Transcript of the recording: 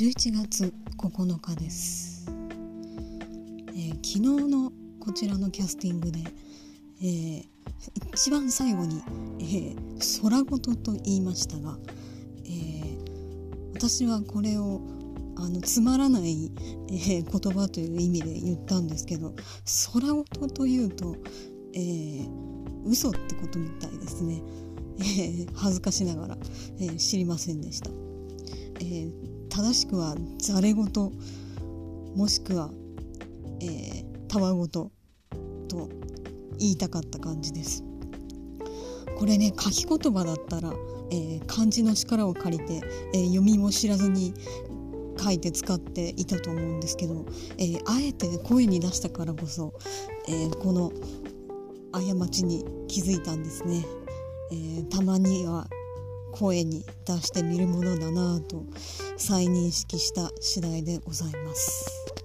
11月9日です、えー、昨日のこちらのキャスティングで、えー、一番最後に、えー、空言と言いましたが、えー、私はこれをあのつまらない、えー、言葉という意味で言ったんですけど空言というと、えー、嘘ってことみたいですね、えー、恥ずかしながら、えー、知りませんでした。えー、正しくはざれ言もしくは、えー、たわごとと言いたかった感じです。これね書き言葉だったら、えー、漢字の力を借りて、えー、読みも知らずに書いて使っていたと思うんですけど、えー、あえて声に出したからこそ、えー、この過ちに気づいたんですね、えー、たまには声に出してみるものだなぁと再認識した次第でございます。